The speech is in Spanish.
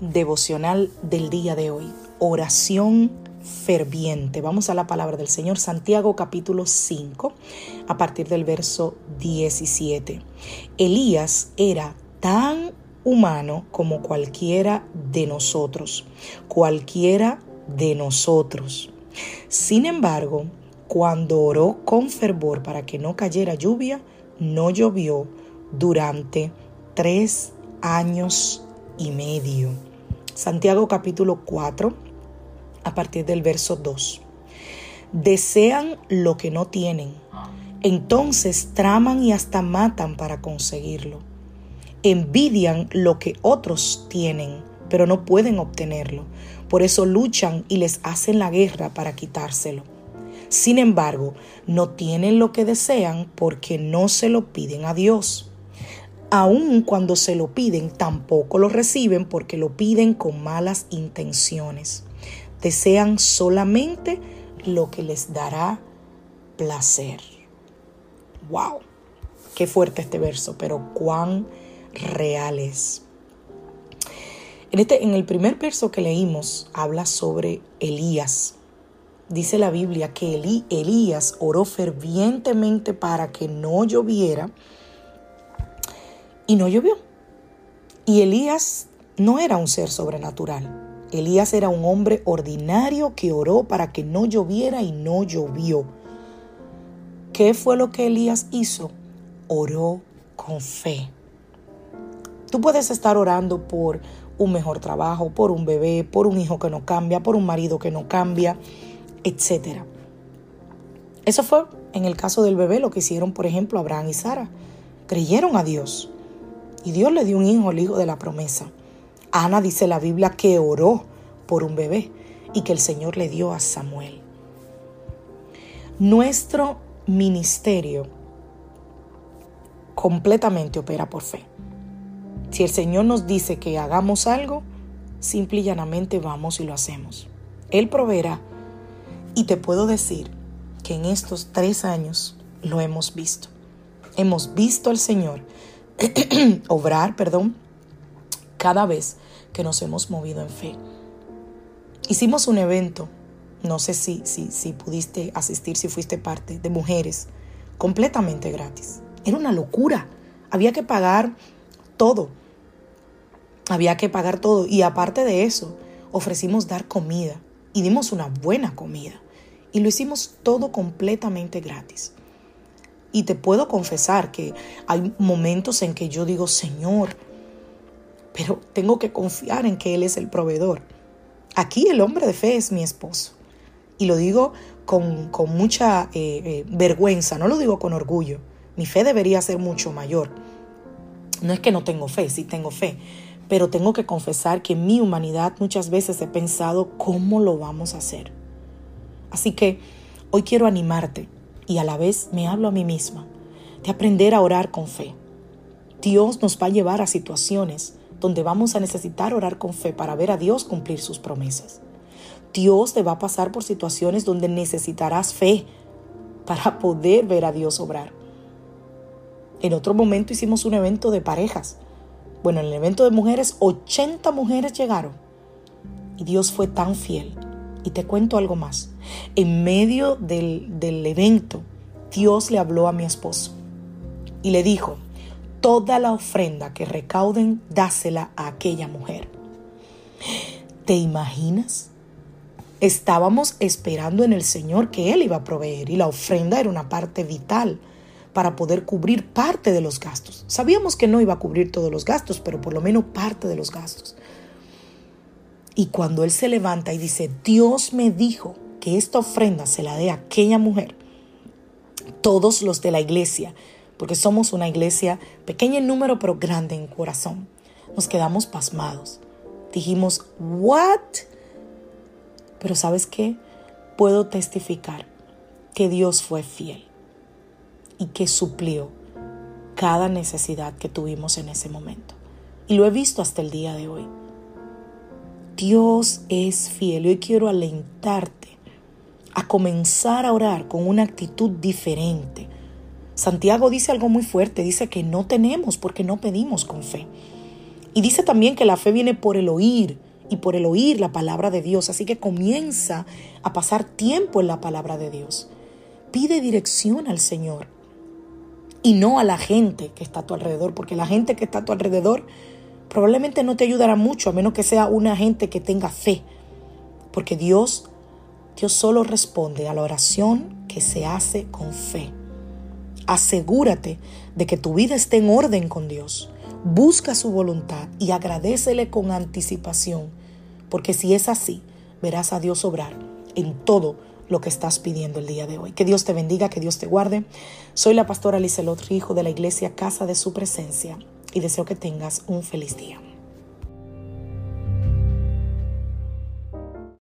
Devocional del día de hoy. Oración ferviente. Vamos a la palabra del Señor, Santiago capítulo 5, a partir del verso 17. Elías era tan humano como cualquiera de nosotros, cualquiera de nosotros. Sin embargo, cuando oró con fervor para que no cayera lluvia, no llovió durante tres años y medio. Santiago capítulo 4, a partir del verso 2. Desean lo que no tienen, entonces traman y hasta matan para conseguirlo. Envidian lo que otros tienen, pero no pueden obtenerlo. Por eso luchan y les hacen la guerra para quitárselo. Sin embargo, no tienen lo que desean porque no se lo piden a Dios. Aun cuando se lo piden, tampoco lo reciben porque lo piden con malas intenciones desean solamente lo que les dará placer. ¡Wow! Qué fuerte este verso, pero cuán real es. En, este, en el primer verso que leímos habla sobre Elías. Dice la Biblia que Elías oró fervientemente para que no lloviera y no llovió. Y Elías no era un ser sobrenatural. Elías era un hombre ordinario que oró para que no lloviera y no llovió. ¿Qué fue lo que Elías hizo? Oró con fe. Tú puedes estar orando por un mejor trabajo, por un bebé, por un hijo que no cambia, por un marido que no cambia, etc. Eso fue en el caso del bebé lo que hicieron, por ejemplo, Abraham y Sara. Creyeron a Dios y Dios le dio un hijo, el hijo de la promesa. Ana dice la Biblia que oró por un bebé y que el Señor le dio a Samuel. Nuestro ministerio completamente opera por fe. Si el Señor nos dice que hagamos algo, simple y llanamente vamos y lo hacemos. Él proveerá. Y te puedo decir que en estos tres años lo hemos visto. Hemos visto al Señor obrar, perdón, cada vez que nos hemos movido en fe. Hicimos un evento, no sé si, si, si pudiste asistir, si fuiste parte, de mujeres, completamente gratis. Era una locura. Había que pagar todo. Había que pagar todo. Y aparte de eso, ofrecimos dar comida. Y dimos una buena comida. Y lo hicimos todo completamente gratis. Y te puedo confesar que hay momentos en que yo digo, Señor, pero tengo que confiar en que Él es el proveedor. Aquí el hombre de fe es mi esposo. Y lo digo con, mucha eh, eh, vergüenza, no lo digo con orgullo. Mi fe debería ser mucho mayor. No es que no tengo fe, sí tengo fe, pero tengo que confesar que en mi humanidad muchas veces he pensado cómo lo vamos a hacer. Así que hoy quiero animarte y a la vez me hablo a mí misma de aprender a orar con fe. Dios nos va a llevar a situaciones donde vamos a necesitar orar con fe para ver a Dios cumplir sus promesas. Dios te va a pasar por situaciones donde necesitarás fe para poder ver a Dios obrar. En otro momento hicimos un evento de parejas. Bueno, en el evento de mujeres, 80 mujeres llegaron. Y Dios fue tan fiel. Y te cuento algo más. En medio del, del evento, Dios le habló a mi esposo y le dijo, toda la ofrenda que recauden, dásela a aquella mujer. ¿Te imaginas? Estábamos esperando en el Señor que Él iba a proveer y la ofrenda era una parte vital para poder cubrir parte de los gastos. Sabíamos que no iba a cubrir todos los gastos, pero por lo menos parte de los gastos. Y cuando él se levanta y dice, Dios me dijo que esta ofrenda se la dé a aquella mujer, todos los de la iglesia, porque somos una iglesia pequeña en número pero grande en corazón, nos quedamos pasmados. Dijimos, ¿what? Pero sabes qué? Puedo testificar que Dios fue fiel y que suplió cada necesidad que tuvimos en ese momento. Y lo he visto hasta el día de hoy. Dios es fiel hoy quiero alentarte a comenzar a orar con una actitud diferente. Santiago dice algo muy fuerte, dice que no tenemos porque no pedimos con fe. Y dice también que la fe viene por el oír y por el oír la palabra de Dios. Así que comienza a pasar tiempo en la palabra de Dios. Pide dirección al Señor y no a la gente que está a tu alrededor, porque la gente que está a tu alrededor probablemente no te ayudará mucho, a menos que sea una gente que tenga fe. Porque Dios, Dios solo responde a la oración que se hace con fe. Asegúrate de que tu vida esté en orden con Dios. Busca su voluntad y agradecele con anticipación, porque si es así, verás a Dios obrar en todo lo que estás pidiendo el día de hoy. Que Dios te bendiga, que Dios te guarde. Soy la pastora Lizelot Rijo de la iglesia Casa de Su Presencia y deseo que tengas un feliz día.